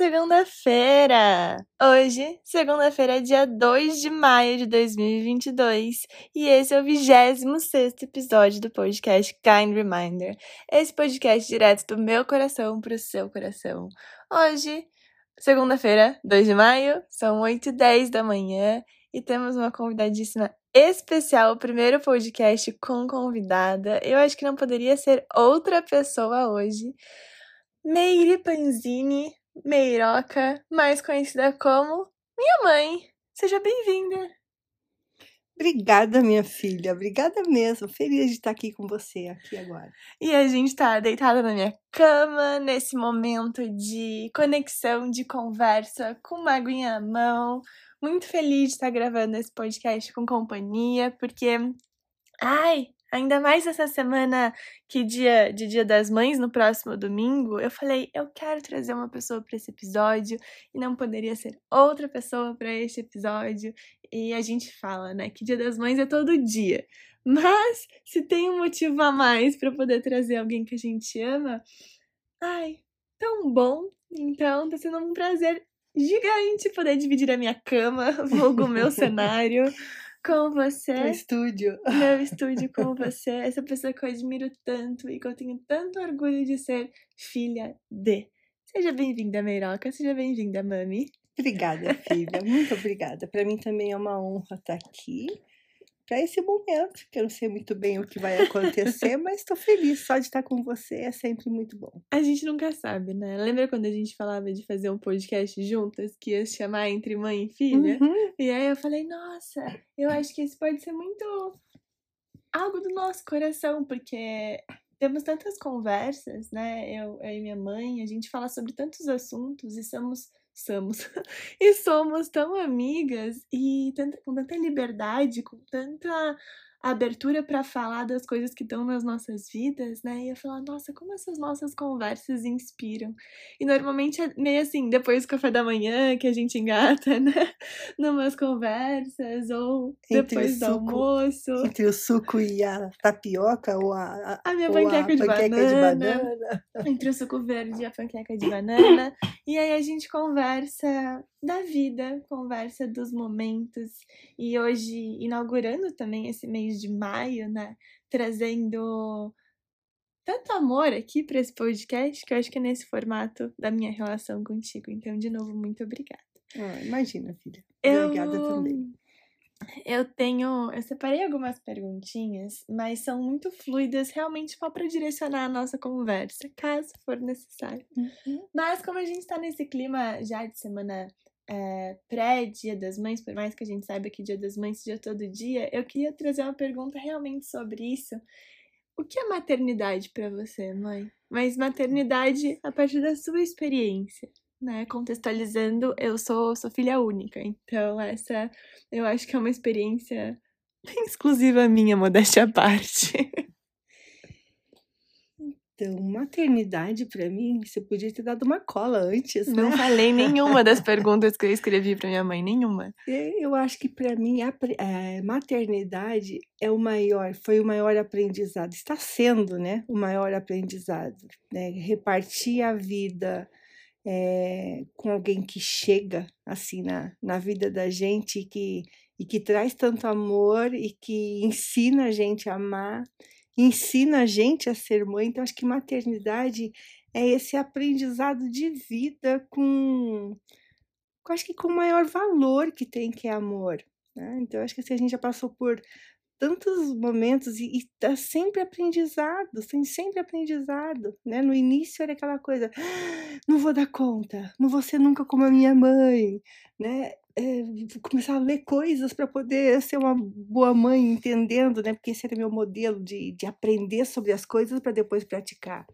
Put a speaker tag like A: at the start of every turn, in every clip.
A: segunda-feira! Hoje, segunda-feira, é dia 2 de maio de 2022 e esse é o 26 episódio do podcast Kind Reminder. Esse podcast direto do meu coração para o seu coração. Hoje, segunda-feira, 2 de maio, são 8 e 10 da manhã e temos uma convidadíssima especial, o primeiro podcast com convidada. Eu acho que não poderia ser outra pessoa hoje. Meire Panzini Meiroca, mais conhecida como minha mãe. Seja bem-vinda.
B: Obrigada, minha filha. Obrigada mesmo. Feliz de estar aqui com você aqui agora.
A: E a gente tá deitada na minha cama, nesse momento de conexão, de conversa, com uma aguinha na mão. Muito feliz de estar gravando esse podcast com companhia, porque. Ai, Ainda mais essa semana que dia de Dia das Mães, no próximo domingo, eu falei, eu quero trazer uma pessoa para esse episódio e não poderia ser outra pessoa para este episódio. E a gente fala, né, que Dia das Mães é todo dia. Mas se tem um motivo a mais para poder trazer alguém que a gente ama, ai, tão bom. Então, tá sendo um prazer gigante poder dividir a minha cama, vulgo meu cenário com você.
B: Meu estúdio.
A: Meu estúdio com você. Essa pessoa que eu admiro tanto e que eu tenho tanto orgulho de ser filha de. Seja bem-vinda, Meiroca. Seja bem-vinda, Mami.
B: Obrigada, filha. Muito obrigada. Para mim também é uma honra estar aqui para esse momento, que eu não sei muito bem o que vai acontecer, mas estou feliz só de estar com você, é sempre muito bom.
A: A gente nunca sabe, né? Lembra quando a gente falava de fazer um podcast juntas, que ia se chamar Entre Mãe e Filha?
B: Uhum.
A: E aí eu falei, nossa, eu acho que esse pode ser muito algo do nosso coração, porque temos tantas conversas, né? Eu, eu e minha mãe, a gente fala sobre tantos assuntos e somos somos e somos tão amigas e tanta, com tanta liberdade, com tanta abertura para falar das coisas que estão nas nossas vidas, né? E eu falar, nossa, como essas nossas conversas inspiram. E normalmente é meio assim, depois do café da manhã que a gente engata, né? Numas conversas, ou
B: Entre
A: depois do
B: suco-
A: almoço.
B: Entre o suco e a tapioca ou a,
A: A minha
B: ou
A: panqueca, de,
B: panqueca
A: banana,
B: de banana.
A: Entre o suco verde e a panqueca de banana. e aí a gente conversa da vida, conversa dos momentos. E hoje, inaugurando também esse mês de maio, né? Trazendo tanto amor aqui para esse podcast, que eu acho que é nesse formato da minha relação contigo. Então, de novo, muito obrigada.
B: Ah, imagina, filha.
A: Eu-
B: Obrigada também.
A: Eu tenho. Eu separei algumas perguntinhas, mas são muito fluidas, realmente só para direcionar a nossa conversa, caso for necessário.
B: Uhum.
A: Mas como a gente tá nesse clima já de semana é, pré-Dia das Mães, por mais que a gente saiba que Dia das Mães seja todo dia, eu queria trazer uma pergunta realmente sobre isso. O que é maternidade para você, mãe? Mas maternidade a partir da sua experiência, né? Contextualizando, eu sou, sou filha única, então essa eu acho que é uma experiência exclusiva minha, modéstia à parte.
B: Então, maternidade pra mim, você podia ter dado uma cola antes,
A: Não
B: né?
A: falei nenhuma das perguntas que eu escrevi para minha mãe, nenhuma.
B: Eu acho que para mim a eh, maternidade é o maior, foi o maior aprendizado, está sendo, né, o maior aprendizado, né? Repartir a vida eh, com alguém que chega assim na, na vida da gente e que, e que traz tanto amor e que ensina a gente a amar, ensina a gente a ser mãe. Então, acho que maternidade é esse aprendizado de vida com acho que com o maior valor que tem, que é amor. Né? Então, acho que assim, a gente já passou por tantos momentos e está sempre aprendizado, tem sempre aprendizado. Né? No início era aquela coisa, "Ah, não vou dar conta, não vou ser nunca como a minha mãe. Né? É, começar a ler coisas para poder ser uma boa mãe, entendendo, né? porque esse era meu modelo de, de aprender sobre as coisas para depois praticar.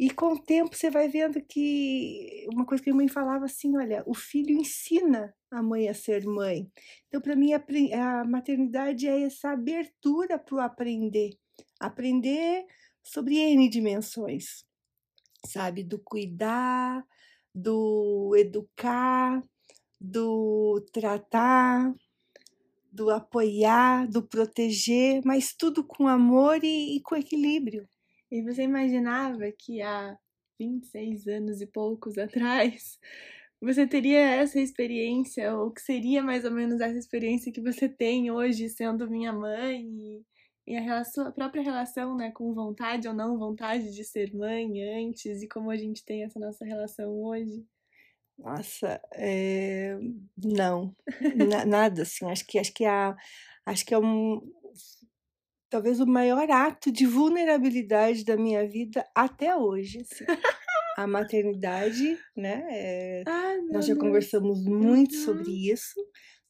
B: E com o tempo você vai vendo que uma coisa que a mãe falava assim, olha, o filho ensina a mãe a ser mãe. Então, para mim, a, a maternidade é essa abertura para o aprender. Aprender sobre N dimensões, sabe? Do cuidar, do educar, do tratar, do apoiar, do proteger, mas tudo com amor e, e com equilíbrio.
A: E você imaginava que há 26 anos e poucos atrás, você teria essa experiência, ou que seria mais ou menos essa experiência que você tem hoje sendo minha mãe e, a, relação, a própria relação né, com vontade ou não vontade de ser mãe antes e como a gente tem essa nossa relação hoje?
B: Nossa, é... não, nada assim. Acho que acho que a acho que é um talvez o maior ato de vulnerabilidade da minha vida até hoje. Assim. a maternidade, né? É,
A: Ai,
B: nós já
A: Deus.
B: conversamos muito
A: Uhum.
B: sobre isso.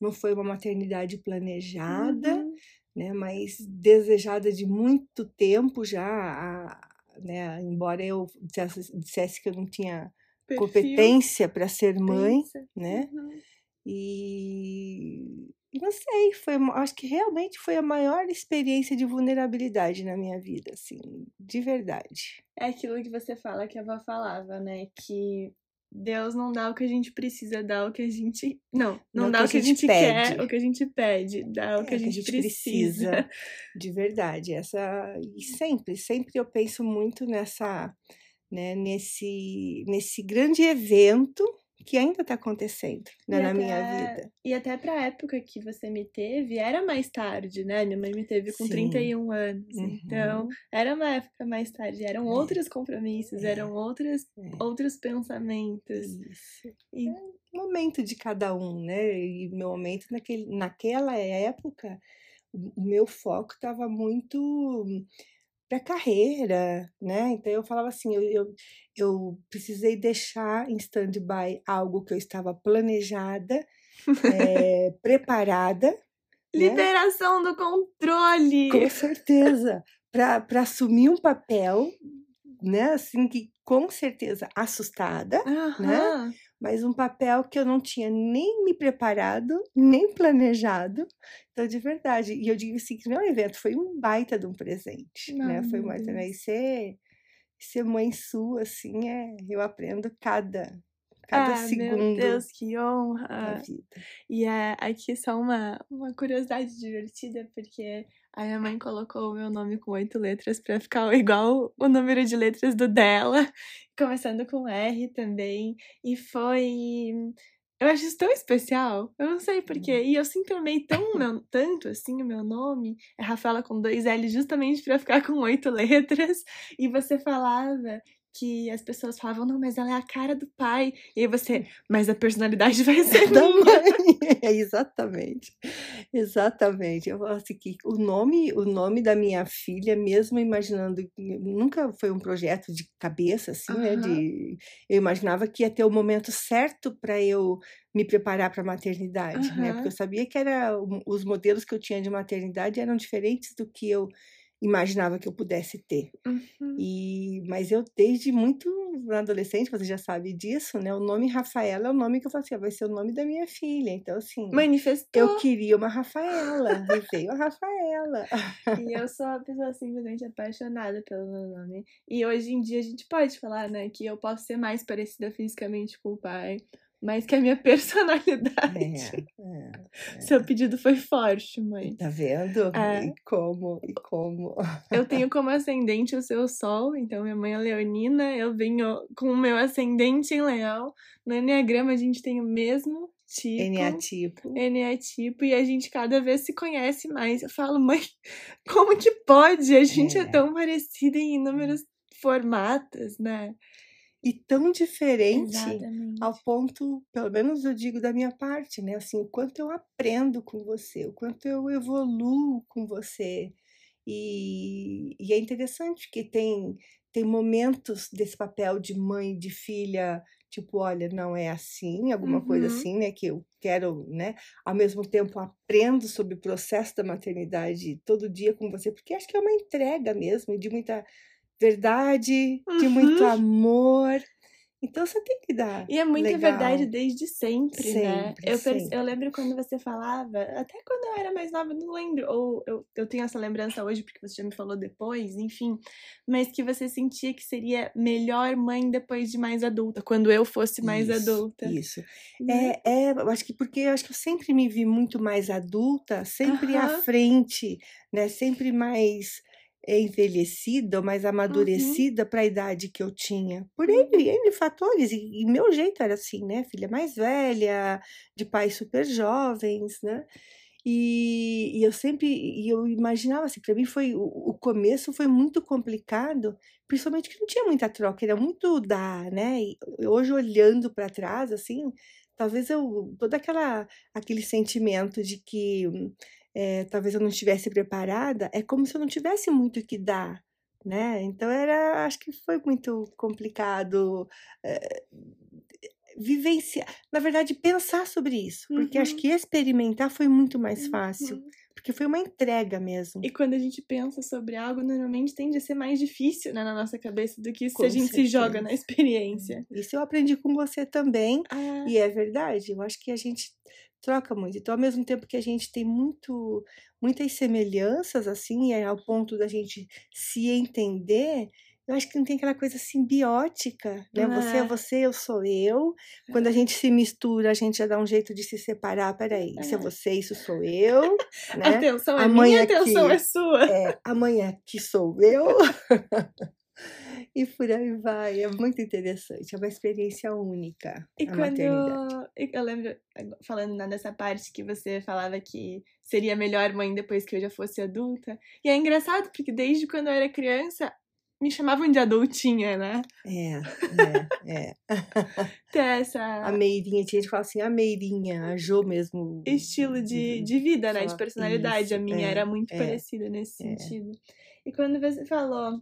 B: Não foi uma maternidade planejada,
A: Uhum.
B: né? Mas desejada de muito tempo já. a- né? Embora eu dissesse, dissesse que eu não tinha
A: Perfil,
B: competência para ser mãe,
A: pensa.
B: né?
A: Uhum.
B: E, não sei, foi, acho que realmente foi a maior experiência de vulnerabilidade na minha vida, assim, de verdade.
A: É aquilo que você fala que a avó falava, né? Que Deus não dá o que a gente precisa, dá o que a gente. Não, não, dá o que a gente, quer,
B: pede.
A: o que a gente pede, dá o
B: É,
A: que a gente, precisa.
B: de verdade. Essa e sempre, sempre eu penso muito nessa, né, nesse, nesse grande evento que ainda está acontecendo né,
A: E
B: na minha
A: até-
B: vida.
A: E até pra época que você me teve, era mais tarde, né? Minha mãe me teve com
B: Sim.
A: 31 anos. Então,
B: Uhum,
A: era uma época mais tarde. Eram
B: É.
A: outros compromissos,
B: É.
A: eram outros,
B: é,
A: outros pensamentos.
B: isso.
A: E
B: momento de cada um, né? E meu momento naquele, naquela época, o meu foco estava muito para carreira, né? Então eu falava assim, eu, eu, eu precisei deixar em stand-by algo que eu estava planejada, eh, preparada, né?
A: liberação do controle!
B: Com certeza, para assumir um papel, né? Assim que com certeza assustada,
A: Aham.
B: Mas um papel que eu não tinha nem me preparado, nem planejado. Então, de verdade, e eu digo assim, que meu evento foi um baita de um presente, né?
A: Ai,
B: Foi
A: meu
B: uma, né? E ser, ser mãe sua, assim, é, eu aprendo cada, cada
A: Ah, meu
B: segundo
A: Deus, que honra! E é aqui só uma, uma curiosidade divertida, porque a minha mãe colocou o meu nome com oito letras pra ficar igual o número de letras do dela, começando com R também. E foi. Eu acho isso tão especial. Eu não sei porquê. E eu sempre amei tão, meu, tanto assim o meu nome. É Rafaela com dois L, justamente pra ficar com oito letras. E você falava que as pessoas falavam, não, mas ela é a cara do pai. E aí você, mas a personalidade vai ser
B: Da mãe. É, exatamente. Exatamente. Eu falo assim que o nome, o nome da minha filha, mesmo imaginando, nunca foi um projeto de cabeça assim, né,
A: Aham.
B: de eu imaginava que ia ter o momento certo para eu me preparar para a maternidade, né?
A: Aham.
B: Porque eu sabia que era os modelos que eu tinha de maternidade eram diferentes do que eu imaginava que eu pudesse ter.
A: Uhum.
B: E, mas eu, desde muito adolescente, você já sabe disso, né? O nome Rafaela é o nome que eu falei assim, "Ah, vai ser o nome da minha filha. Então, assim,
A: Manifestou.
B: eu queria uma Rafaela, e veio a Rafaela.
A: E eu sou uma pessoa simplesmente apaixonada pelo meu nome. E hoje em dia a gente pode falar, né, que eu posso ser mais parecida fisicamente com o pai, mas que a minha personalidade.
B: É, é.
A: Seu pedido foi forte, mãe.
B: Tá vendo?
A: É.
B: E como, e como.
A: Eu tenho como ascendente o seu sol, então minha mãe é leonina, eu venho com o meu ascendente em leão. No Enneagrama a gente tem o mesmo tipo.
B: NA tipo.
A: NA tipo, e a gente cada vez se conhece mais. Eu falo, mãe, como que pode? A gente é,
B: É.
A: tão parecida em inúmeros formatos, né?
B: E tão diferente
A: Exatamente.
B: ao ponto, pelo menos eu digo da minha parte, né? Assim, o quanto eu aprendo com você, o quanto eu evoluo com você. E, e é interessante que tem, tem momentos desse papel de mãe, de filha, tipo, olha, não é assim, alguma coisa
A: Uhum.
B: assim, né? Que eu quero, né? Ao mesmo tempo aprendo sobre o processo da maternidade todo dia com você, porque acho que é uma entrega mesmo, de muita verdade, de muito
A: Uhum.
B: amor. Então você tem que dar.
A: E é muita
B: legal.
A: verdade desde sempre, né?
B: Sempre,
A: Eu, perce-
B: sempre.
A: eu lembro quando você falava, até quando eu era mais nova, não lembro, ou eu, eu tenho essa lembrança hoje porque você já me falou depois, enfim, mas que você sentia que seria melhor mãe depois de mais adulta, quando eu fosse mais
B: Isso,
A: adulta.
B: Isso.
A: né?
B: É, é, eu acho que porque eu acho que eu sempre me vi muito mais adulta, sempre à
A: Aham.
B: frente, né? Sempre mais envelhecida, mais
A: Uhum.
B: amadurecida para a idade que eu tinha. Por N, N fatores. E, e meu jeito era assim, né? Filha mais velha, de pais super jovens, né? E, e eu sempre, e eu imaginava assim, para mim foi, o, o começo foi muito complicado, principalmente que não tinha muita troca, era muito dar, né? E hoje olhando para trás, assim, talvez eu, todo aquela, aquele sentimento de que eh, talvez eu não estivesse preparada, é como se eu não tivesse muito o que dar, né? Então era, acho que foi muito complicado eh, vivenciar, na verdade, pensar sobre isso, porque acho
A: Uhum.
B: que experimentar foi muito mais fácil,
A: Uhum.
B: porque foi uma entrega mesmo.
A: E quando a gente pensa sobre algo, normalmente tende a ser mais difícil né, na nossa cabeça do que se
B: Com
A: a gente se joga
B: certeza.
A: na experiência.
B: Isso eu aprendi com você também,
A: Ah,
B: e é verdade, eu acho que a gente troca muito. Então, ao mesmo tempo que a gente tem muito, muitas semelhanças, assim, é ao ponto da gente se entender, eu acho que não tem aquela coisa simbiótica, né? Você é você, eu sou eu. Quando a gente se mistura, a gente já dá um jeito de se separar. Peraí, isso é você, isso sou eu, né?
A: atenção é
B: A
A: minha, atenção
B: aqui.
A: é sua.
B: É, amanhã que sou eu. e por aí vai. É muito interessante. É uma experiência única
A: E
B: a
A: quando eu lembro, falando dessa parte que você falava que seria melhor mãe depois que eu já fosse adulta. E é engraçado, porque desde quando eu era criança, me chamavam de adultinha, né?
B: É, é, é.
A: Ter
B: A
A: essa
B: Meirinha, tinha gente que fala assim, a Meirinha, a Jo mesmo.
A: estilo de, de vida, né? De personalidade. A
B: isso,
A: minha
B: é,
A: era muito
B: é,
A: parecida nesse
B: é.
A: sentido. E quando você falou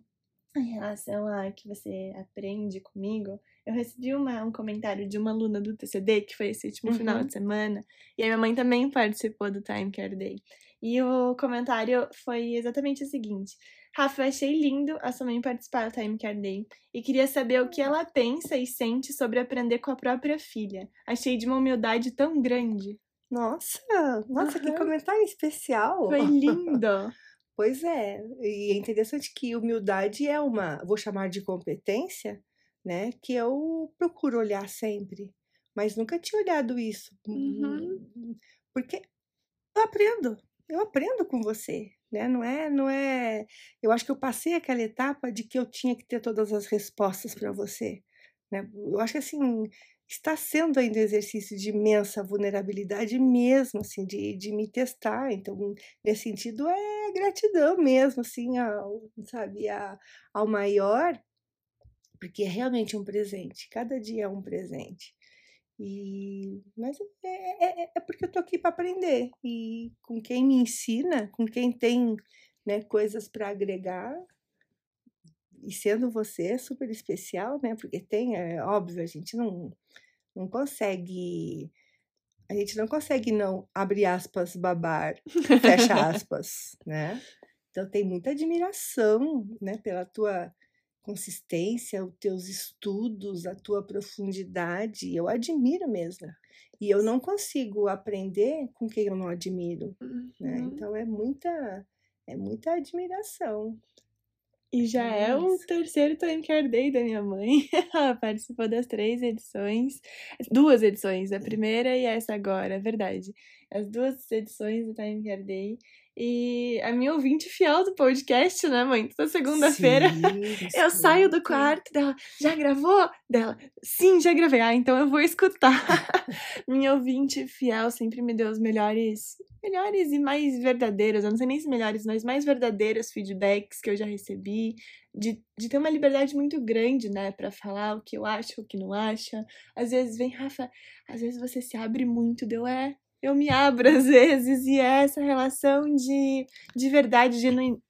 A: em relação a que você aprende comigo, eu recebi uma, um comentário de uma aluna do TCD, que foi esse último final
B: Uhum.
A: de semana, e a minha mãe também participou do Time Care Day. E o comentário foi exatamente o seguinte: Rafa, eu achei lindo a sua mãe participar do Time Care Day e queria saber o que ela pensa e sente sobre aprender com a própria filha. Achei de uma humildade tão grande.
B: Nossa, nossa, que
A: Aham.
B: comentário especial.
A: Foi lindo.
B: Pois é, e é interessante que humildade é uma, vou chamar de competência, né? Que eu procuro olhar sempre, mas nunca tinha olhado isso,
A: Uhum.
B: porque eu aprendo, eu aprendo com você, né? Não é, não é. Eu acho que eu passei aquela etapa de que eu tinha que ter todas as respostas para você, né? Eu acho que assim está sendo ainda um exercício de imensa vulnerabilidade mesmo, assim, de, de me testar. Então, nesse sentido, é gratidão mesmo, assim, ao, sabe, a, ao maior, porque é realmente um presente. Cada dia é um presente. E, mas é, é, é porque eu tô aqui para aprender. E com quem me ensina, com quem tem né, coisas para agregar, e sendo você é super especial, né? Porque tem, é óbvio, a gente não, não consegue. A gente não consegue não, abre aspas, babar, fecha aspas, né? Então tem muita admiração, né, pela tua consistência, os teus estudos, a tua profundidade. Eu admiro mesmo. E eu não consigo aprender com quem eu não admiro, né?
A: Uhum.
B: Então é muita é muita admiração.
A: E já é
B: É
A: o
B: isso.
A: terceiro Time Care Day da minha mãe. Ela participou das três edições. Duas edições, a primeira e essa agora, é verdade. As duas edições do Time Care Day. E a minha ouvinte fiel do podcast, né, mãe? Toda segunda-feira. Eu saio do quarto dela, já gravou? Dela, sim, já gravei. Ah, então eu vou escutar. Minha ouvinte fiel sempre me deu os melhores, melhores e mais verdadeiros, eu não sei nem se melhores, mas mais verdadeiros feedbacks que eu já recebi. De, de ter uma liberdade muito grande, né, pra falar o que eu acho, o que não acha. Às vezes vem, Rafa, às vezes você se abre muito, deu é. Eu me abro às vezes, e é essa relação de, de verdade, genu,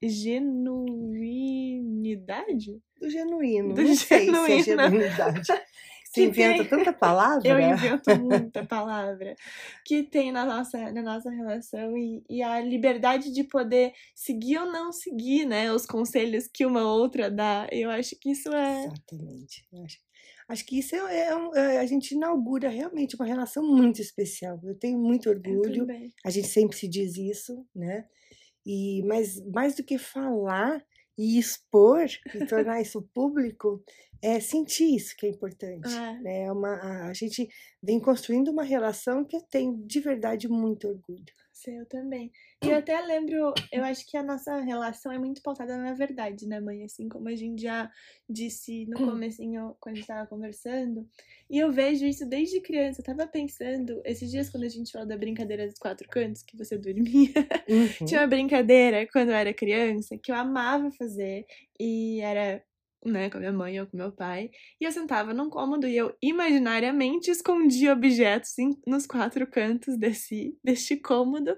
A: genuinidade?
B: Do genuíno.
A: Do
B: não sei se é
A: genuíno.
B: genuinidade. Você
A: Que
B: inventa
A: tem-
B: tanta palavra.
A: Eu invento muita palavra que tem na nossa, na nossa relação e, e a liberdade de poder seguir ou não seguir, né? Os conselhos que uma outra dá. Eu acho que isso é.
B: Exatamente. Eu Acho, acho que isso é, é um- é- a gente inaugura realmente uma relação muito especial. Eu tenho muito orgulho. A gente sempre se diz isso, né? E mas mais do que falar e expor e tornar isso público, é sentir isso que é importante.
A: É.
B: né? É uma, a, a gente vem construindo uma relação que eu tenho de verdade muito orgulho.
A: Eu também. E eu até lembro, eu acho que a nossa relação é muito pautada na verdade, né, mãe? Assim como a gente já disse no
B: Hum.
A: comecinho, quando a gente tava conversando. E eu vejo isso desde criança. Eu tava pensando, esses dias quando a gente falou da brincadeira dos quatro cantos, que você dormia.
B: Uhum.
A: Tinha uma brincadeira quando eu era criança que eu amava fazer. E era, né, com a minha mãe ou com meu pai. E eu sentava num cômodo e eu imaginariamente escondia objetos em- nos quatro cantos desse, deste cômodo.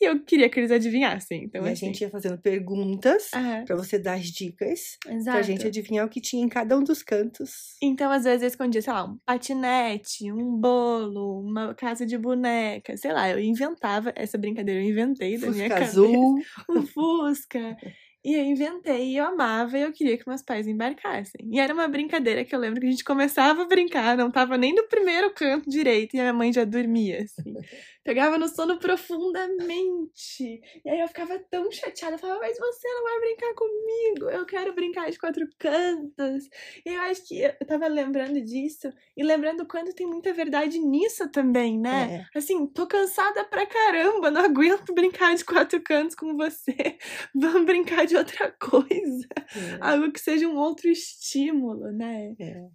A: E eu queria que eles adivinhassem. Então,
B: e a
A: assim,
B: gente ia fazendo perguntas
A: aham,
B: pra você dar as dicas, pra
A: exato.
B: gente adivinhar o que tinha em cada um dos cantos.
A: Então, às vezes, eu escondia, sei lá, um patinete, um bolo, uma casa de boneca, sei lá, eu inventava essa brincadeira, eu inventei da minha
B: Fusca
A: cabeça.
B: azul.
A: um Fusca. E eu inventei, e eu amava, e eu queria que meus pais embarcassem. E era uma brincadeira que eu lembro que a gente começava a brincar, não tava nem no primeiro canto direito, e a minha mãe já dormia, assim. Pegava no sono profundamente. E aí eu ficava tão chateada, eu falava, mas você não vai brincar comigo, eu quero brincar de quatro cantos. E eu acho que eu tava lembrando disso, e lembrando quando tem muita verdade nisso também, né?
B: É.
A: Assim, tô cansada pra caramba, não aguento brincar de quatro cantos com você. Vamos brincar de outra coisa.
B: É.
A: Algo que seja um outro estímulo, né?
B: É.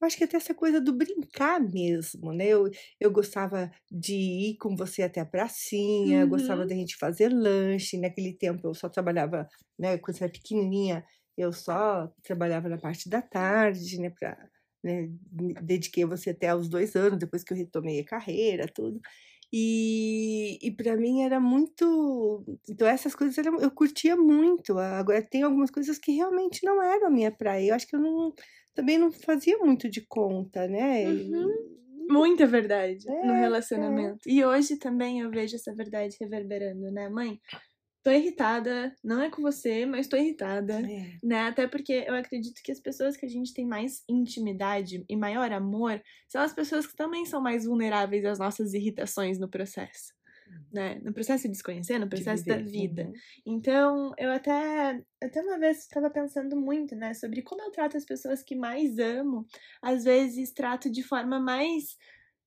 B: Eu acho que até essa coisa do brincar mesmo, né? Eu, eu gostava de ir com você até a pracinha, eu gostava
A: Uhum.
B: da gente fazer lanche. Naquele tempo eu só trabalhava, né? Quando você era pequenininha, eu só trabalhava na parte da tarde, né? Pra, né? Dediquei você até aos dois anos, depois que eu retomei a carreira, tudo. E, e para mim era muito. Então, essas coisas eram, eu curtia muito. Agora, tem algumas coisas que realmente não eram a minha praia. Eu acho que eu não, também não fazia muito de conta, né?
A: Uhum. Muita verdade no
B: É,
A: relacionamento. E hoje também eu vejo essa verdade reverberando, né, mãe? Tô irritada, não é com você, mas tô irritada.
B: É,
A: né? Até porque eu acredito que as pessoas que a gente tem mais intimidade e maior amor são as pessoas que também são mais vulneráveis às nossas irritações no processo, né? No processo de se conhecer, no processo da vida.
B: Uhum.
A: Então, eu até, até uma vez estava pensando muito, né, sobre como eu trato as pessoas que mais amo. Às vezes trato de forma mais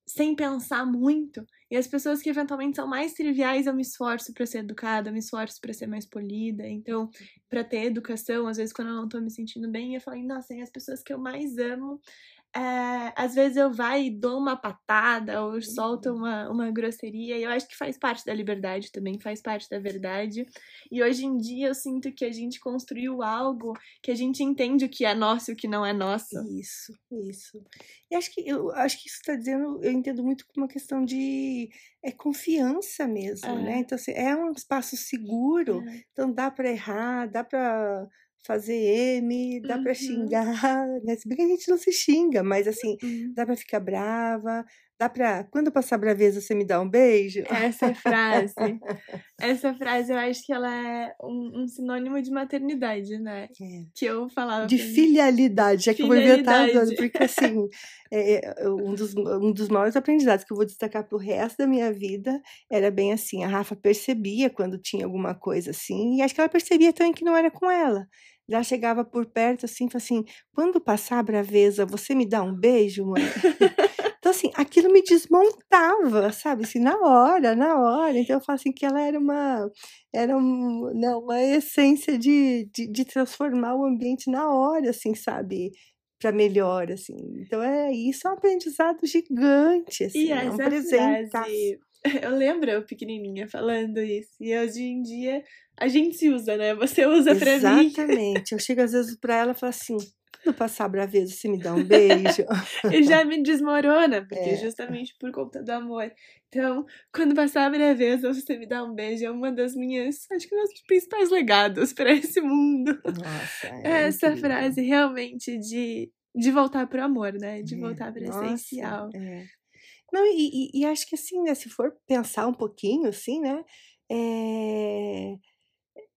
A: sem pensar muito. E as pessoas que eventualmente são mais triviais, eu me esforço para ser educada, eu me esforço para ser mais polida. Então, para ter educação, às vezes quando eu não tô me sentindo bem, eu falo, nossa, e as pessoas que eu mais amo, é, às vezes eu vai e dou uma patada ou solto uma, uma grosseria, e eu acho que faz parte da liberdade também, faz parte da verdade. E hoje em dia eu sinto que a gente construiu algo que a gente entende o que é nosso e o que não é nosso.
B: Isso, isso. E acho que eu acho que isso está dizendo, eu entendo muito como uma questão de é confiança mesmo,
A: É.
B: né? Então assim, é um espaço seguro,
A: É.
B: então dá para errar, dá para fazer M, dá
A: Uhum.
B: xingar, né? Se bem que a gente não se xinga, mas assim,
A: Hum.
B: dá para ficar brava, dá para quando passar braveza você me dá um beijo.
A: Essa frase, essa frase eu acho que ela é um, um sinônimo de maternidade, né?
B: É.
A: Que eu falava
B: De
A: pra
B: filialidade, já que eu vou inventar agora, porque assim, é, é, um, dos, um dos maiores aprendizados que eu vou destacar pro resto da minha vida era bem assim, a Rafa percebia quando tinha alguma coisa assim, e acho que ela percebia também que não era com ela. Ela chegava por perto assim, falava assim, quando passar a braveza, você me dá um beijo, mãe? Então, assim, aquilo me desmontava, sabe? Assim, na hora, na hora. Então, eu falo assim que ela era uma, era um, não, uma essência de, de, de transformar o ambiente na hora, assim, sabe? Para melhor, assim. Então, é isso é um aprendizado gigante, assim.
A: E
B: é um
A: essa
B: presente.
A: eu lembro eu pequenininha falando isso. E hoje em dia a gente se usa, né? Você usa pra mim.
B: Exatamente. Eu chego às vezes para ela e falo assim: quando passar a braveza, você me dá um beijo.
A: E já me desmorona, porque
B: É.
A: justamente por conta do amor. Então, quando passar a braveza, você me dá um beijo. É uma das minhas, acho que meus principais legados pra esse mundo.
B: Nossa, é
A: Essa
B: incrível.
A: frase realmente de, de voltar pro amor, né? De
B: É,
A: voltar pro
B: nossa,
A: essencial.
B: é. Não, e, e- e acho que assim, né, se for pensar um pouquinho, assim, né, é,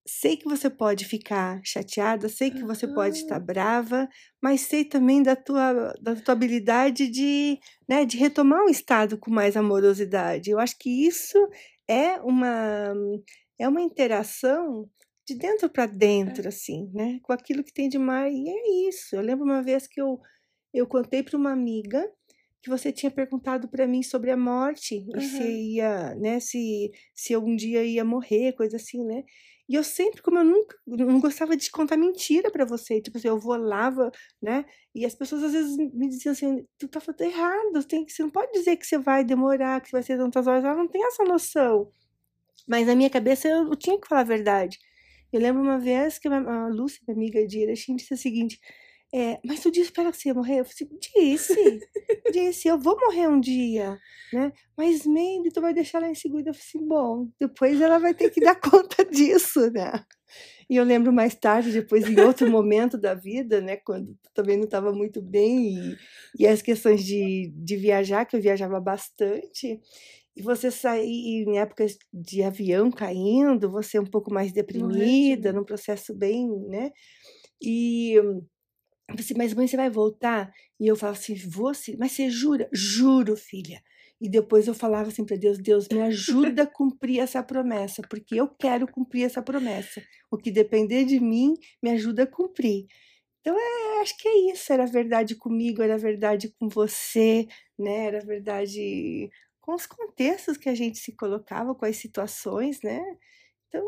B: sei que você pode ficar chateada, sei que você pode estar brava, mas sei também da tua, da tua habilidade de, né, de retomar um estado com mais amorosidade. Eu acho que isso é uma, é uma interação de dentro para dentro, assim, né, com aquilo que tem de mais. E é isso. Eu lembro uma vez que eu, eu contei para uma amiga que você tinha perguntado para mim sobre a morte,
A: Uhum.
B: e se ia, né, se, se eu um dia ia morrer, coisa assim, né? E eu sempre, como eu nunca, não gostava de contar mentira para você, tipo assim, eu vou lá, né? E as pessoas às vezes me diziam assim, tu tá falando errado, tem, você não pode dizer que você vai demorar, que vai ser tantas horas, ela não tem essa noção. Mas na minha cabeça eu, eu tinha que falar a verdade. Eu lembro uma vez que a Lúcia, minha amiga de Erechim, disse o seguinte, é, mas tu disse para ela que você ia morrer? Eu falei, assim, disse, disse, eu vou morrer um dia, né? Mas Mandy, tu vai deixar ela insegura? Eu falei assim, bom, depois ela vai ter que dar conta disso, né? E eu lembro mais tarde, depois em outro momento da vida, né, quando também não estava muito bem, e, e as questões de, de viajar, que eu viajava bastante, e você sair em épocas de avião caindo, você um pouco mais deprimida, num processo bem, né? E eu falei assim, mas mãe, você vai voltar? E eu falava assim, vou sim. Mas você jura? Juro, filha. E depois eu falava assim para Deus, Deus, me ajuda a cumprir essa promessa, porque eu quero cumprir essa promessa. O que depender de mim, me ajuda a cumprir. Então, é, acho que é isso. Era verdade comigo, era verdade com você, né? Era verdade com os contextos que a gente se colocava, com as situações, né? Então,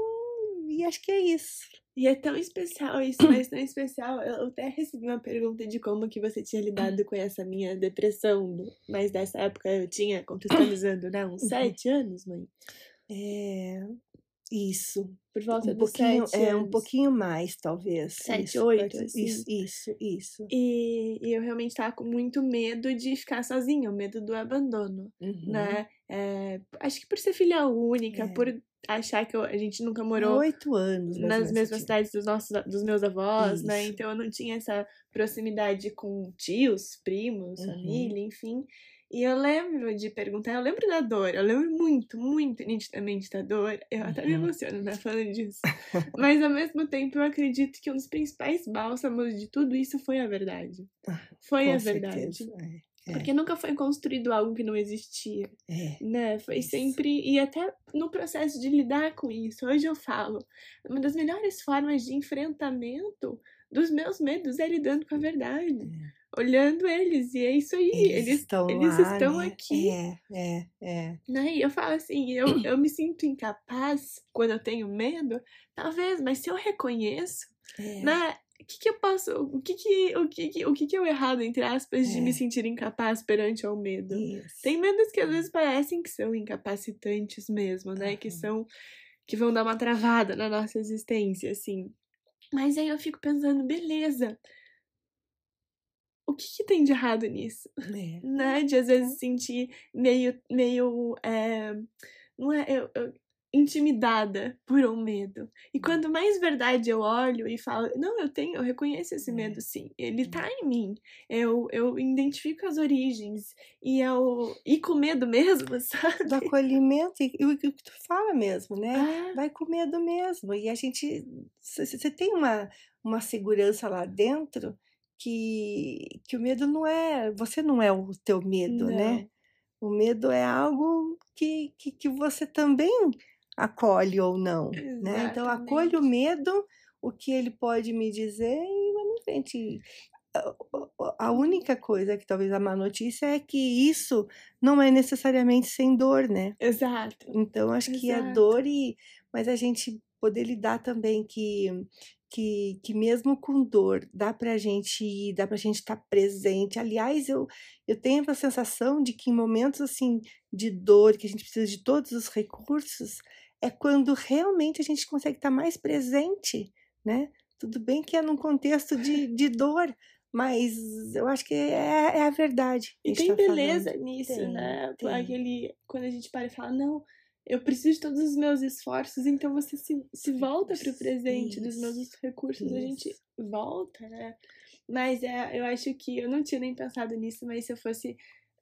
B: e acho que é isso.
A: E é tão especial isso, mas tão especial. Eu até recebi uma pergunta de como que você tinha lidado com essa minha depressão. Mas dessa época eu tinha, contextualizando, né? Uns
B: Uhum.
A: sete anos, mãe.
B: É, isso.
A: Por volta
B: Um
A: dos sete
B: é,
A: anos.
B: um pouquinho mais, talvez.
A: Sete,
B: isso,
A: oito, assim.
B: Isso, isso, isso.
A: E, e eu realmente tava com muito medo de ficar sozinha, o medo do abandono,
B: Uhum.
A: né? É, acho que por ser filha única,
B: É.
A: por achar que eu- a gente nunca morou
B: Oito anos.
A: nas mesmas
B: você
A: cidades dos nossos dos meus avós, né?
B: Isso.
A: Então eu não tinha essa proximidade com tios, primos,
B: Uhum.
A: família, enfim. E eu lembro de perguntar, eu lembro da dor, eu lembro muito, muito nitidamente da dor. Eu até me
B: Uhum.
A: emociono, né, falando disso. Mas ao mesmo tempo eu acredito que um dos principais bálsamos de tudo isso foi a verdade.
B: Ah,
A: Foi
B: Com
A: a verdade.
B: certeza. É, é,
A: Porque nunca foi construído algo que não existia
B: é.
A: né? Foi
B: Isso.
A: sempre. E até no processo de lidar com isso, hoje eu falo, uma das melhores formas de enfrentamento dos meus medos é lidando com a verdade. Olhando eles, e é isso aí. Eles,
B: estão
A: eles
B: lá,
A: estão
B: né?
A: aqui.
B: É, é, é.
A: Né? E eu falo assim, eu, eu me sinto incapaz quando eu tenho medo, talvez, mas se eu reconheço,
B: é.
A: né? O que, que eu posso. O que que, o que, que, o que, que eu errado, entre aspas, de
B: É.
A: me sentir incapaz perante ao medo?
B: Isso.
A: Tem medos que às vezes parecem que são incapacitantes mesmo, né? Que
B: Aham.
A: são. que vão dar uma travada na nossa existência, assim. Mas aí eu fico pensando, beleza. O que, que tem de errado nisso?
B: É.
A: Né? De às vezes sentir meio. meio. é, não é. Eu, eu- intimidada por um medo. E quanto mais verdade eu olho e falo, não, eu tenho, eu reconheço esse
B: É.
A: medo sim, ele tá em mim. Eu, eu identifico as origens e eu e com medo mesmo, sabe?
B: Do acolhimento e, e o que tu fala mesmo, né?
A: Ah,
B: vai com medo mesmo. E a gente. Você tem uma, uma segurança lá dentro que, que o medo não é. Você não é o teu medo, né? O medo é algo que, que, que você também acolhe ou não. Né? Então, acolhe o medo, o que ele pode me dizer e vamos em frente. A- única coisa que talvez a má notícia é que isso não é necessariamente sem dor, né?
A: Exato.
B: Então, acho que a
A: Exato.
B: dor e... Mas a gente poder lidar também que, que, que mesmo com dor, dá pra gente ir, dá pra gente estar presente. Aliás, eu, eu tenho a sensação de que em momentos assim de dor, que a gente precisa de todos os recursos, é quando realmente a gente consegue estar mais presente, né? Tudo bem que é num contexto de, de dor, mas eu acho que é, é a verdade. a
A: E tem
B: tá falando.
A: beleza nisso,
B: Tem,
A: né?
B: tem.
A: Aquele, quando a gente para e fala, não, eu preciso de todos os meus esforços, então você se, se volta pro
B: Isso,
A: presente dos meus
B: isso,
A: recursos, a gente
B: isso.
A: volta, né? Mas é, eu acho que eu não tinha nem pensado nisso, mas se eu fosse.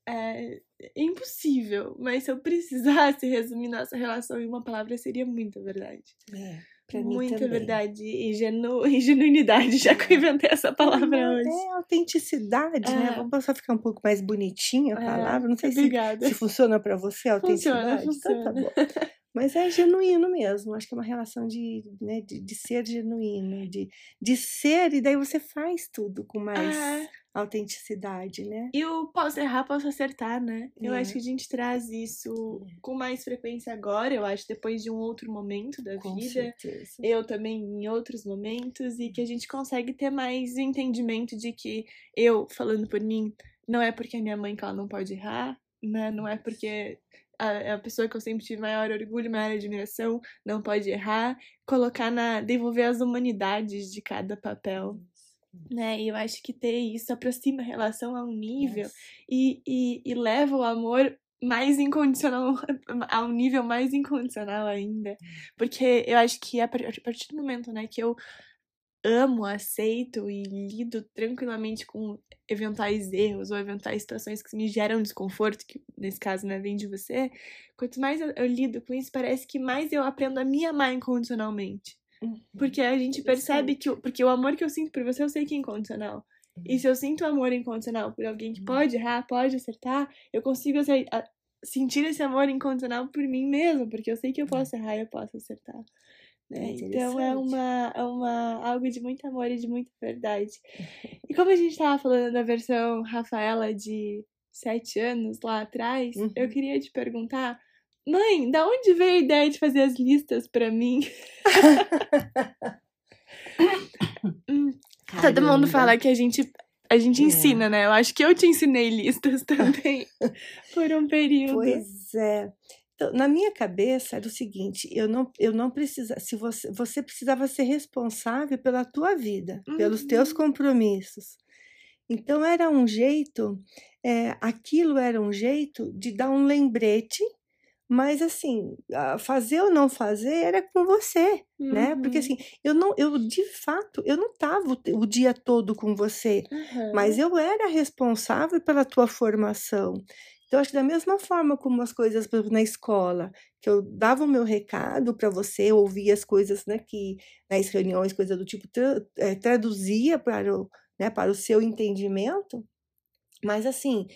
A: É, impossível, mas se eu precisasse resumir nossa relação em uma palavra, seria muita verdade.
B: É, pra mim
A: Muita
B: também.
A: verdade e, genu, e genuinidade, já que eu inventei essa palavra
B: Não,
A: hoje.
B: É autenticidade, né?
A: É.
B: Vamos só ficar um pouco mais bonitinha a
A: É,
B: palavra. Não sei se, se funciona pra você a
A: Funciona,
B: autenticidade. Então tá
A: funciona.
B: bom. Mas é genuíno mesmo. Acho que é uma relação de, né, de, de ser genuíno, de, de ser, e daí você faz tudo com mais
A: Ah,
B: autenticidade, né?
A: E o posso errar, posso acertar, né? Eu
B: É.
A: acho que a gente traz isso com mais frequência agora, eu acho, depois de um outro momento da
B: Com
A: vida.
B: certeza.
A: Eu também em outros momentos, e que a gente consegue ter mais o entendimento de que eu, falando por mim, não é porque é minha mãe que ela não pode errar, né? Não é porque a, a pessoa que eu sempre tive maior orgulho, maior admiração, não pode errar. Colocar na. devolver as humanidades de cada papel. Né? E eu acho que ter isso aproxima a relação a um nível
B: Yes.
A: e, e, e leva o amor mais incondicional, a um nível mais incondicional ainda. Porque eu acho que a partir do momento né, que eu amo, aceito e lido tranquilamente com eventuais erros ou eventuais situações que me geram desconforto, que nesse caso né, vem de você, quanto mais eu, lido com isso, parece que mais eu aprendo a me amar incondicionalmente.
B: Uhum.
A: Porque a gente percebe que. o- Porque o amor que eu sinto por você, eu sei que é incondicional. E se eu sinto amor incondicional por alguém que
B: Uhum.
A: pode errar, pode acertar, eu consigo sentir esse amor incondicional por mim mesmo, porque eu sei que eu posso errar e eu posso acertar. Né?
B: É
A: Então é uma, é uma algo de muito amor e de muita verdade. E como a gente estava falando da versão Rafaela de sete anos lá atrás, eu
B: Uhum.
A: queria te perguntar, mãe, da onde veio a ideia de fazer as listas pra mim? Todo mundo fala que a gente a gente
B: É.
A: ensina, né? Eu acho que eu te ensinei listas também por um período.
B: Pois é. Então, na minha cabeça era o seguinte, eu não, eu não precisava, se você, você precisava ser responsável pela tua vida, pelos teus
A: Uhum.
B: compromissos. Então era um jeito, é, aquilo era um jeito de dar um lembrete, mas assim, fazer ou não fazer era com você, né? Porque
A: Uhum.
B: assim, eu não, eu de fato, eu não estava o, o dia todo com você,
A: Aham.
B: mas eu era responsável pela tua formação. Então, acho que da mesma forma como as coisas, por exemplo, na escola, que eu dava o meu recado para você, ouvia as coisas, né, que nas reuniões, coisa do tipo, tra- eh, traduzia para o, né, para o seu entendimento, mas assim,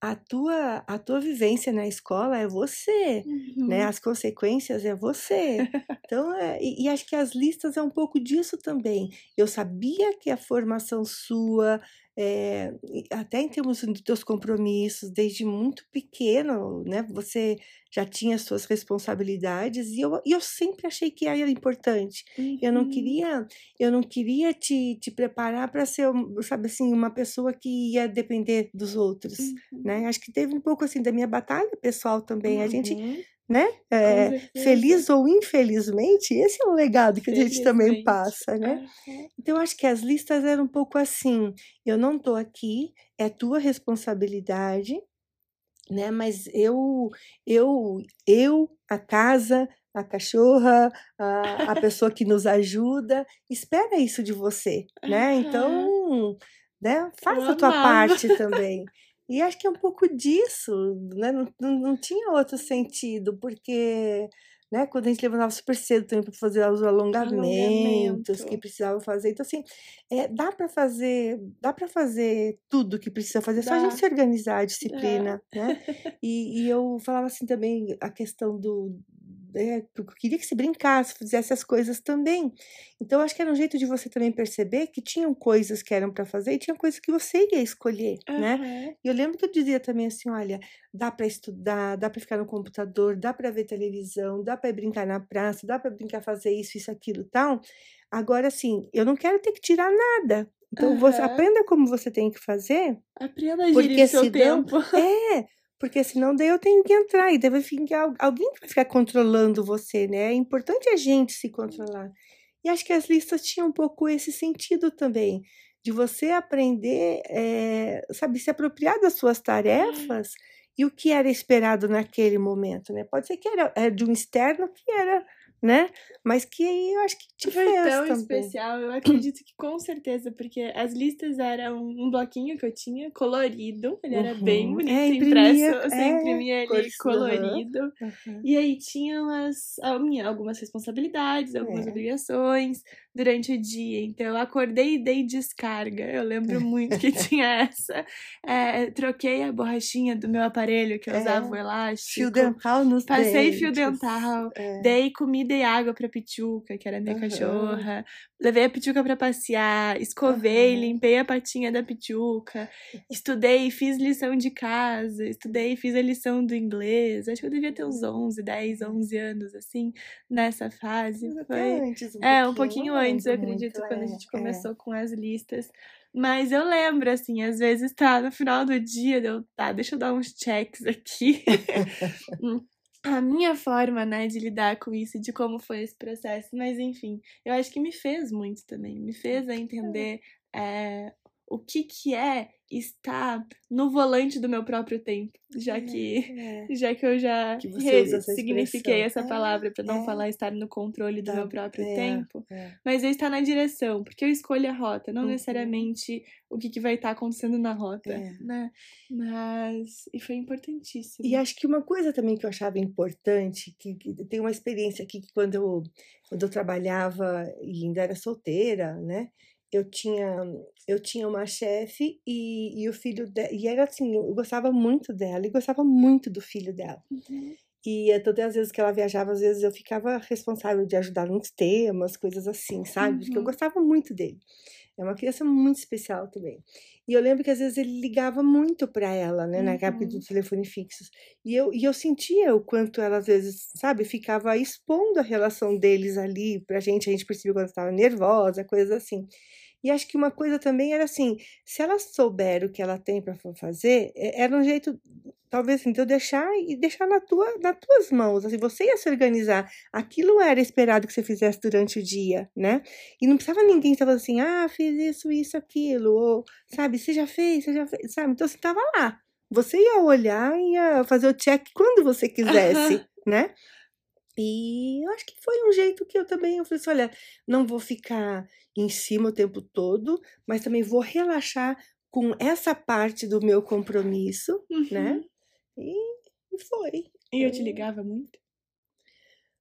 B: a tua, a tua vivência na escola é você, né?
A: Uhum.
B: As consequências é você. Então, é, e, e acho que as listas é um pouco disso também. Eu sabia que a formação sua, é, até em termos dos teus compromissos, desde muito pequeno, né? Você já tinha as suas responsabilidades e eu, e eu sempre achei que era importante. Eu não
A: Uhum.
B: queria, eu não queria te, te preparar para ser, sabe assim, uma pessoa que ia depender dos outros,
A: Uhum.
B: né? Acho que teve um pouco assim da minha batalha pessoal também. A gente
A: Uhum.
B: Né? É, feliz ou infelizmente, esse é um legado que a gente também passa, né?
A: Aham.
B: Então, acho que as listas eram um pouco assim: eu não tô aqui, é tua responsabilidade, né? Mas eu, eu, eu, a casa, a cachorra, a, a pessoa que nos ajuda, espera isso de você, né? Então, né? Faz
A: Eu
B: a tua
A: amava.
B: parte também. E acho que é um pouco disso, né? Não, não, não tinha outro sentido, porque né, quando a gente levantava super cedo também para fazer os alongamentos que
A: Alongamento.
B: precisava fazer. Então, assim, é, dá para fazer, dá para fazer tudo que precisa fazer, é só a gente
A: Dá.
B: se organizar, a
A: É.
B: disciplina, né? E, e eu falava assim também a questão do. É, que eu queria que se brincasse, fizesse as coisas também. Então, acho que era um jeito de você também perceber que tinham coisas que eram para fazer e tinha coisas que você ia escolher, né?
A: Aham.
B: E eu lembro que eu dizia também assim, olha, dá para estudar, dá para ficar no computador, dá para ver televisão, dá para brincar na praça, dá para brincar fazer isso, isso, aquilo, tal. Agora, assim, eu não quero ter que tirar nada. Então, você
A: Aham.
B: aprenda como você tem que fazer,
A: Aprenda a gerir seu
B: senão,
A: tempo.
B: é, porque senão daí eu tenho que entrar e deve ficar al- alguém que vai ficar controlando você, né? É importante a gente se controlar. E acho que as listas tinham um pouco esse sentido também, de você aprender, eh, sabe, se apropriar das suas tarefas e o que era esperado naquele momento, né? Pode ser que era, é de um externo que era, né? Mas que eu acho que te
A: Foi
B: fez
A: tão
B: também.
A: especial, eu acredito que com certeza, porque as listas eram um bloquinho que eu tinha, colorido, ele era bem
B: Uhum.
A: bonito,
B: É,
A: impresso,
B: imprimia,
A: você
B: é,
A: imprimia ali colorido.
B: aham.
A: E aí tinham as, minha- algumas responsabilidades, algumas
B: É.
A: obrigações, durante o dia. Então, eu acordei e dei descarga. Eu lembro muito que tinha essa. É, troquei a borrachinha do meu aparelho, que eu
B: É.
A: usava o elástico.
B: Fio dental nos
A: Passei
B: dentes.
A: fio dental.
B: É.
A: Dei comida e água pra Pichuca, que era minha
B: Aham.
A: cachorra. Levei a Pichuca pra passear, escovei,
B: Aham.
A: limpei a patinha da Pichuca. Estudei, fiz lição de casa, estudei, fiz a lição do inglês. Acho que eu devia ter uns 11, 10, 11 anos, assim, nessa fase. Foi...
B: antes, um
A: É, um pouquinho
B: não
A: antes, eu acredito, quando a
B: é,
A: gente
B: é.
A: começou com as listas. Mas eu lembro, assim, às vezes tá no final do dia, deu, tá, deixa eu dar uns checks aqui. A minha forma, né, de lidar com isso, de como foi esse processo. Mas, enfim, eu acho que me fez muito também. Me fez a entender é, o que que é estar no volante do meu próprio tempo. Já que
B: É.
A: já que eu já
B: Que essa
A: signifiquei
B: expressão.
A: essa
B: É,
A: palavra para não
B: é.
A: falar estar no controle do
B: Tá,
A: meu próprio
B: é,
A: tempo,
B: é.
A: mas eu estar na direção, porque eu escolho a rota, não
B: Uhum.
A: necessariamente o que, que vai estar acontecendo na rota,
B: É.
A: né? Mas e foi importantíssimo.
B: E acho que uma coisa também que eu achava importante, que, que tem uma experiência aqui que quando eu, quando eu trabalhava e ainda era solteira, né? Eu tinha, eu tinha uma chefe e, e o filho dela, e era assim, eu gostava muito dela e gostava muito do filho dela.
A: Uhum.
B: E eh, todas as vezes que ela viajava, às vezes eu ficava responsável de ajudar nos temas, coisas assim, sabe? Porque eu
A: Uhum.
B: gostava muito dele. É uma criança muito especial também. E eu lembro que às vezes ele ligava muito para ela, né, na época
A: Uhum.
B: do telefone fixo. E eu, e eu sentia o quanto ela às vezes, sabe, ficava expondo a relação deles ali pra gente, a gente percebia quando estava nervosa, coisas assim. E acho que uma coisa também era assim, se ela souber o que ela tem para fazer, era um jeito, talvez assim, de eu deixar e deixar na tua, nas tuas mãos, assim, você ia se organizar. Aquilo era esperado que você fizesse durante o dia, né? E não precisava ninguém estar falando assim, ah, fiz isso, isso, aquilo, ou, sabe, você já fez, você já fez, sabe? Então você estava lá. Você ia olhar e ia fazer o check quando você quisesse, né? E eu acho que foi um jeito que eu também, eu falei assim, olha, não vou ficar em cima o tempo todo, mas também vou relaxar com essa parte do meu compromisso, né?
A: Uhum.
B: E, e foi.
A: E eu te ligava muito?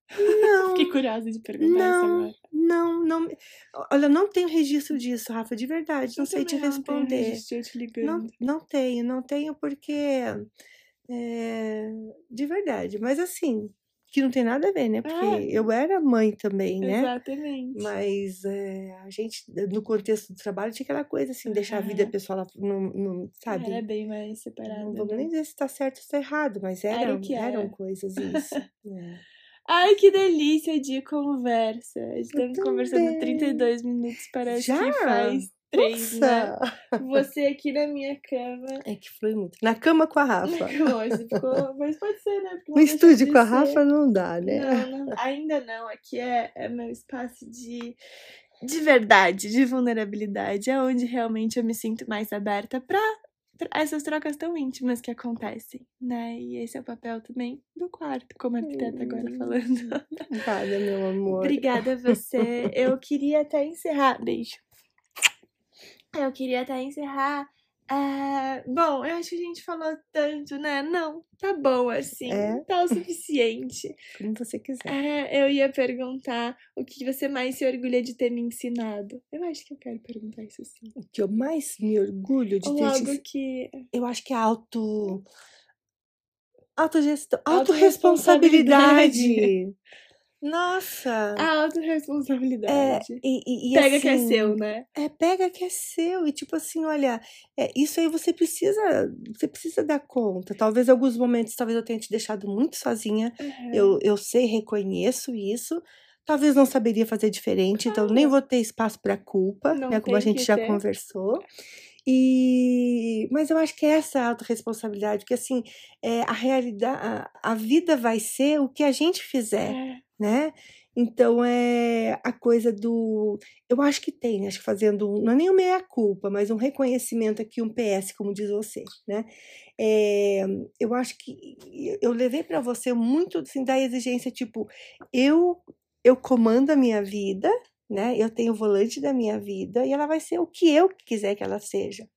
B: Não,
A: Fiquei curiosa de perguntar isso
B: não,
A: agora.
B: não, não. Olha, não tenho registro disso, Rafa, de verdade, não
A: Eu
B: sei te
A: não tenho
B: responder.
A: registro de eu te ligando.
B: Não, não tenho, não tenho porque é, de verdade, mas assim, que não tem nada a ver, né? Porque
A: Ah.
B: eu era mãe também, né?
A: Exatamente.
B: Mas é, a gente, no contexto do trabalho, tinha aquela coisa assim, deixar a vida pessoal, não, não, sabe?
A: Era bem mais separada.
B: Não vamos
A: né?
B: nem dizer se tá certo ou se tá errado, mas
A: Era
B: eram,
A: que
B: eram
A: era.
B: coisas isso. é.
A: Ai, que delícia de conversa. Estamos conversando
B: também.
A: 32 minutos, parece
B: Já?
A: que faz três, né?
B: Nossa!
A: Você aqui na minha cama.
B: É que flui muito. Na cama com a Rafa.
A: Hoje ficou. Mas pode ser, né? Porque
B: No estúdio com a. Rafa não dá, né?
A: Não, não, ainda não. Aqui é, é meu espaço de, de verdade, de vulnerabilidade. É onde realmente eu me sinto mais aberta pra, pra essas trocas tão íntimas que acontecem, né? E esse é o papel também do quarto, como arquiteta agora
B: Hum.
A: falando.
B: Obrigada, meu amor.
A: Obrigada a você. Eu queria até encerrar. Beijo. Eu queria até encerrar. ah, bom, eu acho que a gente falou tanto, né? Não, tá bom assim.
B: É?
A: Tá o suficiente.
B: Como você quiser.
A: É, eu ia perguntar o que você mais se orgulha de ter me ensinado. Eu acho que eu quero perguntar isso sim.
B: O que eu mais me orgulho de
A: Ou
B: ter
A: algo
B: te...
A: que.
B: Eu acho que é auto... Autogestão.
A: Autorresponsabilidade.
B: Autoresponsabilidade. Nossa!
A: A
B: É,
A: autorresponsabilidade.
B: e, e, e
A: Pega que é
B: assim,
A: seu, né?
B: É, pega que é seu. E tipo assim, olha, é, isso aí você precisa, você precisa dar conta. Talvez em alguns momentos, talvez eu tenha te deixado muito sozinha.
A: Uhum.
B: Eu, eu sei, reconheço isso. Talvez não saberia fazer diferente, então nem vou ter espaço para culpa,
A: Não
B: né? Como a gente já
A: ter.
B: conversou. E mas eu acho que é essa autorresponsabilidade, porque assim, é, a realidade, a, a vida vai ser o que a gente fizer
A: É.
B: né? Então é a coisa do. Eu acho que tem, acho que fazendo. Não é nem um meia-culpa, mas um reconhecimento aqui, um PS, como diz você, né? É, eu acho que eu levei para você muito assim, da exigência, tipo, eu, eu comando a minha vida, né? Eu tenho o volante da minha vida e ela vai ser o que eu quiser que ela seja.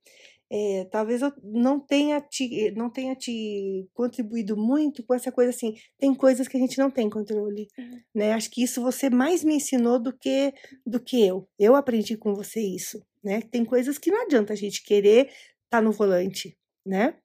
B: é, talvez eu não tenha, te, não tenha te contribuído muito com essa coisa assim. Tem coisas que a gente não tem controle,
A: Uhum.
B: né? Acho que isso você mais me ensinou do que do que eu. Eu aprendi com você isso, né? Tem coisas que não adianta a gente querer estar tá no volante, né?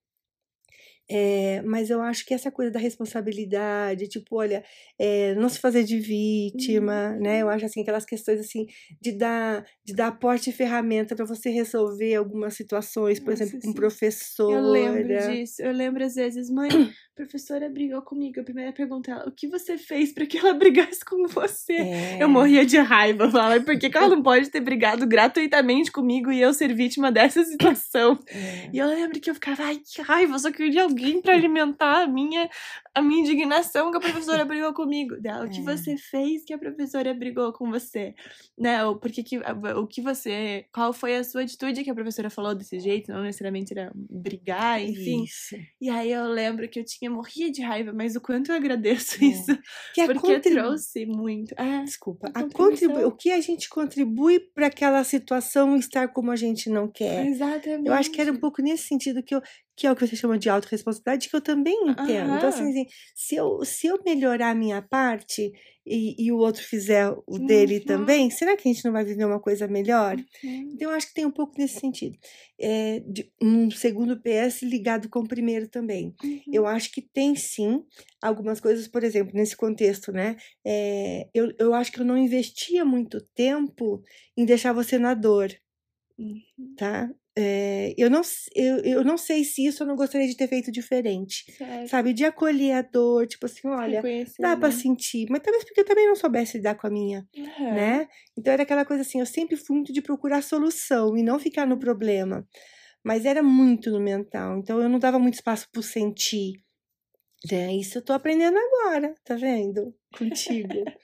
B: É, mas eu acho que essa coisa da responsabilidade, tipo, olha, é, não se fazer de vítima,
A: uhum.
B: né? Eu acho assim, aquelas questões assim de dar, de dar aporte e ferramenta para você resolver algumas situações, por
A: Nossa,
B: exemplo, com
A: sim.
B: professora.
A: Eu lembro disso. Eu lembro às vezes, mãe, a professora brigou comigo. A primeira pergunta é: o que você fez para que ela brigasse com você?
B: É,
A: Eu morria de raiva. Falava, por que, que ela não pode ter brigado gratuitamente comigo e eu ser vítima dessa situação?
B: é.
A: E eu lembro que eu ficava, ai, que raiva, só queria alguém pra alimentar a minha, a minha indignação que a professora brigou comigo. Dela, o que
B: É.
A: você fez que a professora brigou com você? Né? Ou porque que, o que você. Qual foi a sua atitude que a professora falou desse jeito? Não necessariamente era brigar, enfim.
B: Isso.
A: E aí eu lembro que eu tinha morria de raiva, mas o quanto eu agradeço
B: É.
A: isso.
B: Que a
A: Porque
B: contribu-
A: trouxe muito. É,
B: Desculpa,
A: a
B: a contribu... o que a gente contribui para aquela situação estar como a gente não quer.
A: exatamente.
B: Eu acho que era um pouco nesse sentido que eu que é o que você chama de autorresponsabilidade, que eu também entendo. Então, assim. Assim, se, eu, se eu melhorar a minha parte e, e o outro fizer o dele
A: Uhum.
B: também, será que a gente não vai viver uma coisa melhor?
A: Uhum.
B: Então, eu acho que tem um pouco nesse sentido. É, de, um segundo PS ligado com o primeiro também.
A: Uhum.
B: Eu acho que tem sim algumas coisas, por exemplo, nesse contexto, né? É, eu, eu acho que eu não investia muito tempo em deixar você na dor,
A: Uhum.
B: tá? É, eu, não, eu, eu não sei se isso eu não gostaria de ter feito diferente,
A: Certo.
B: sabe? De acolher a dor, tipo assim, olha,
A: Reconhecer,
B: dá pra
A: né?
B: sentir, mas talvez porque eu também não soubesse lidar com a minha,
A: Aham.
B: né? Então era aquela coisa assim, eu sempre fui muito de procurar solução e não ficar no problema, mas era muito no mental, então eu não dava muito espaço pro sentir. É isso eu tô aprendendo agora, tá vendo? Contigo.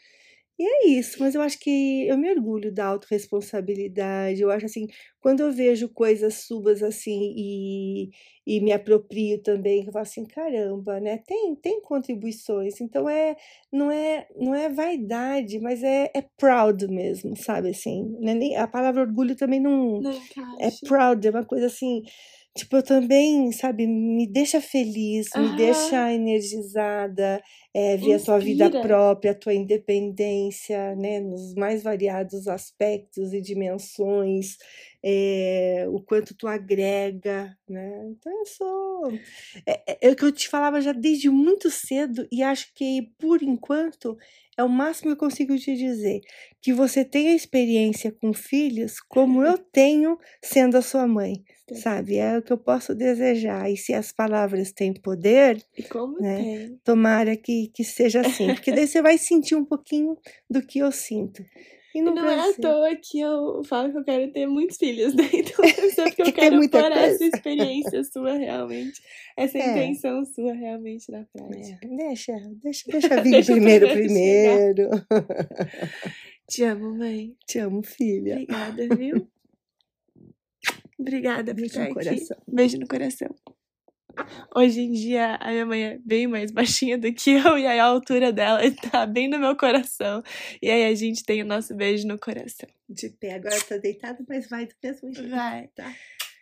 B: E é isso, mas eu acho que eu me orgulho da autorresponsabilidade. Eu acho assim, quando eu vejo coisas suas assim e, e me aproprio também, eu falo assim, caramba, né? Tem, tem contribuições. Então é não é não é vaidade, mas é, é proud mesmo, sabe assim? É nem- a palavra orgulho também não
A: Não
B: é proud, é uma coisa assim, tipo, eu também, sabe, me deixa feliz, me
A: Aham.
B: deixa energizada, é, ver a tua vida
A: Inspira.
B: própria, a tua independência, né, nos mais variados aspectos e dimensões, é, o quanto tu agrega, né? Então eu sou. É, é, é o que eu te falava já desde muito cedo, e acho que por enquanto é o máximo que eu consigo te dizer. Que você tenha experiência com filhos como eu tenho sendo a sua mãe, sabe? É o que eu posso desejar. E se as palavras têm poder,
A: E como
B: né?
A: tem.
B: tomara que, que seja assim. Porque daí você vai sentir um pouquinho do que eu sinto. E no
A: não é à toa que eu falo que eu quero ter muitos filhos, né? Então ser porque
B: Que
A: eu quero
B: muita
A: pôr essa experiência sua realmente, essa
B: É.
A: intenção sua realmente na prática.
B: É, deixa, deixa, deixa vir
A: Deixa
B: primeiro,
A: primeiro. Te amo, mãe.
B: Te amo, filha.
A: Obrigada, viu? Obrigada por
B: Beijo
A: estar
B: no
A: aqui.
B: coração.
A: Beijo no coração. Hoje em dia, a minha mãe é bem mais baixinha do que eu, e aí a altura dela tá bem no meu coração. E aí a gente tem o nosso beijo no coração.
B: De pé, agora tá deitado, mas vai do mesmo jeito.
A: Vai.
B: Tá?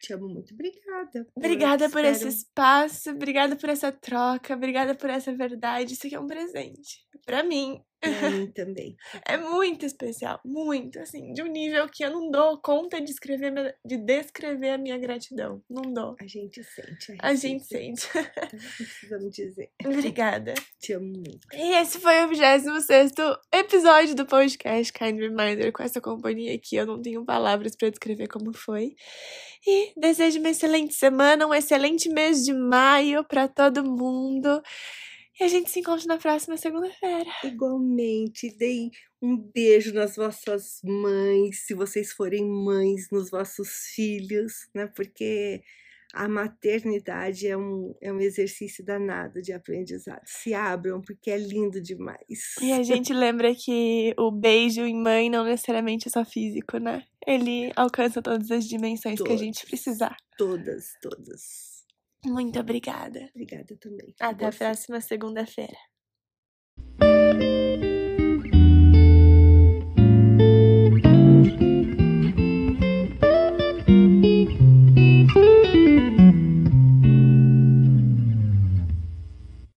B: Te amo muito. Obrigada. por-
A: Obrigada por esse
B: espero-
A: espaço, obrigada por essa troca, obrigada por essa verdade. Isso aqui é um presente. Pra mim,
B: Pra mim também.
A: é muito especial, muito, assim, de um nível que eu não dou conta de escrever, de descrever a minha gratidão. Não dou.
B: A gente sente.
A: A gente
B: recíproca,
A: sente.
B: tá? Não precisamos dizer.
A: Obrigada.
B: Te amo muito.
A: E esse foi o 26 episódio do podcast Kind Reminder com essa companhia que eu não tenho palavras pra descrever como foi. E desejo uma excelente semana, um excelente mês de maio pra todo mundo. E a gente se encontra na próxima segunda-feira.
B: Igualmente, deem um beijo nas vossas mães, se vocês forem mães, nos vossos filhos, né? Porque a maternidade é um, é um exercício danado de aprendizado. Se abram, porque é lindo demais.
A: E a gente lembra que o beijo em mãe não necessariamente é só físico, né? Ele alcança todas as dimensões que a gente
B: Todas.
A: precisar.
B: Todas, todas.
A: Muito obrigada.
B: Obrigada também.
A: Até a
B: Você.
A: próxima segunda-feira.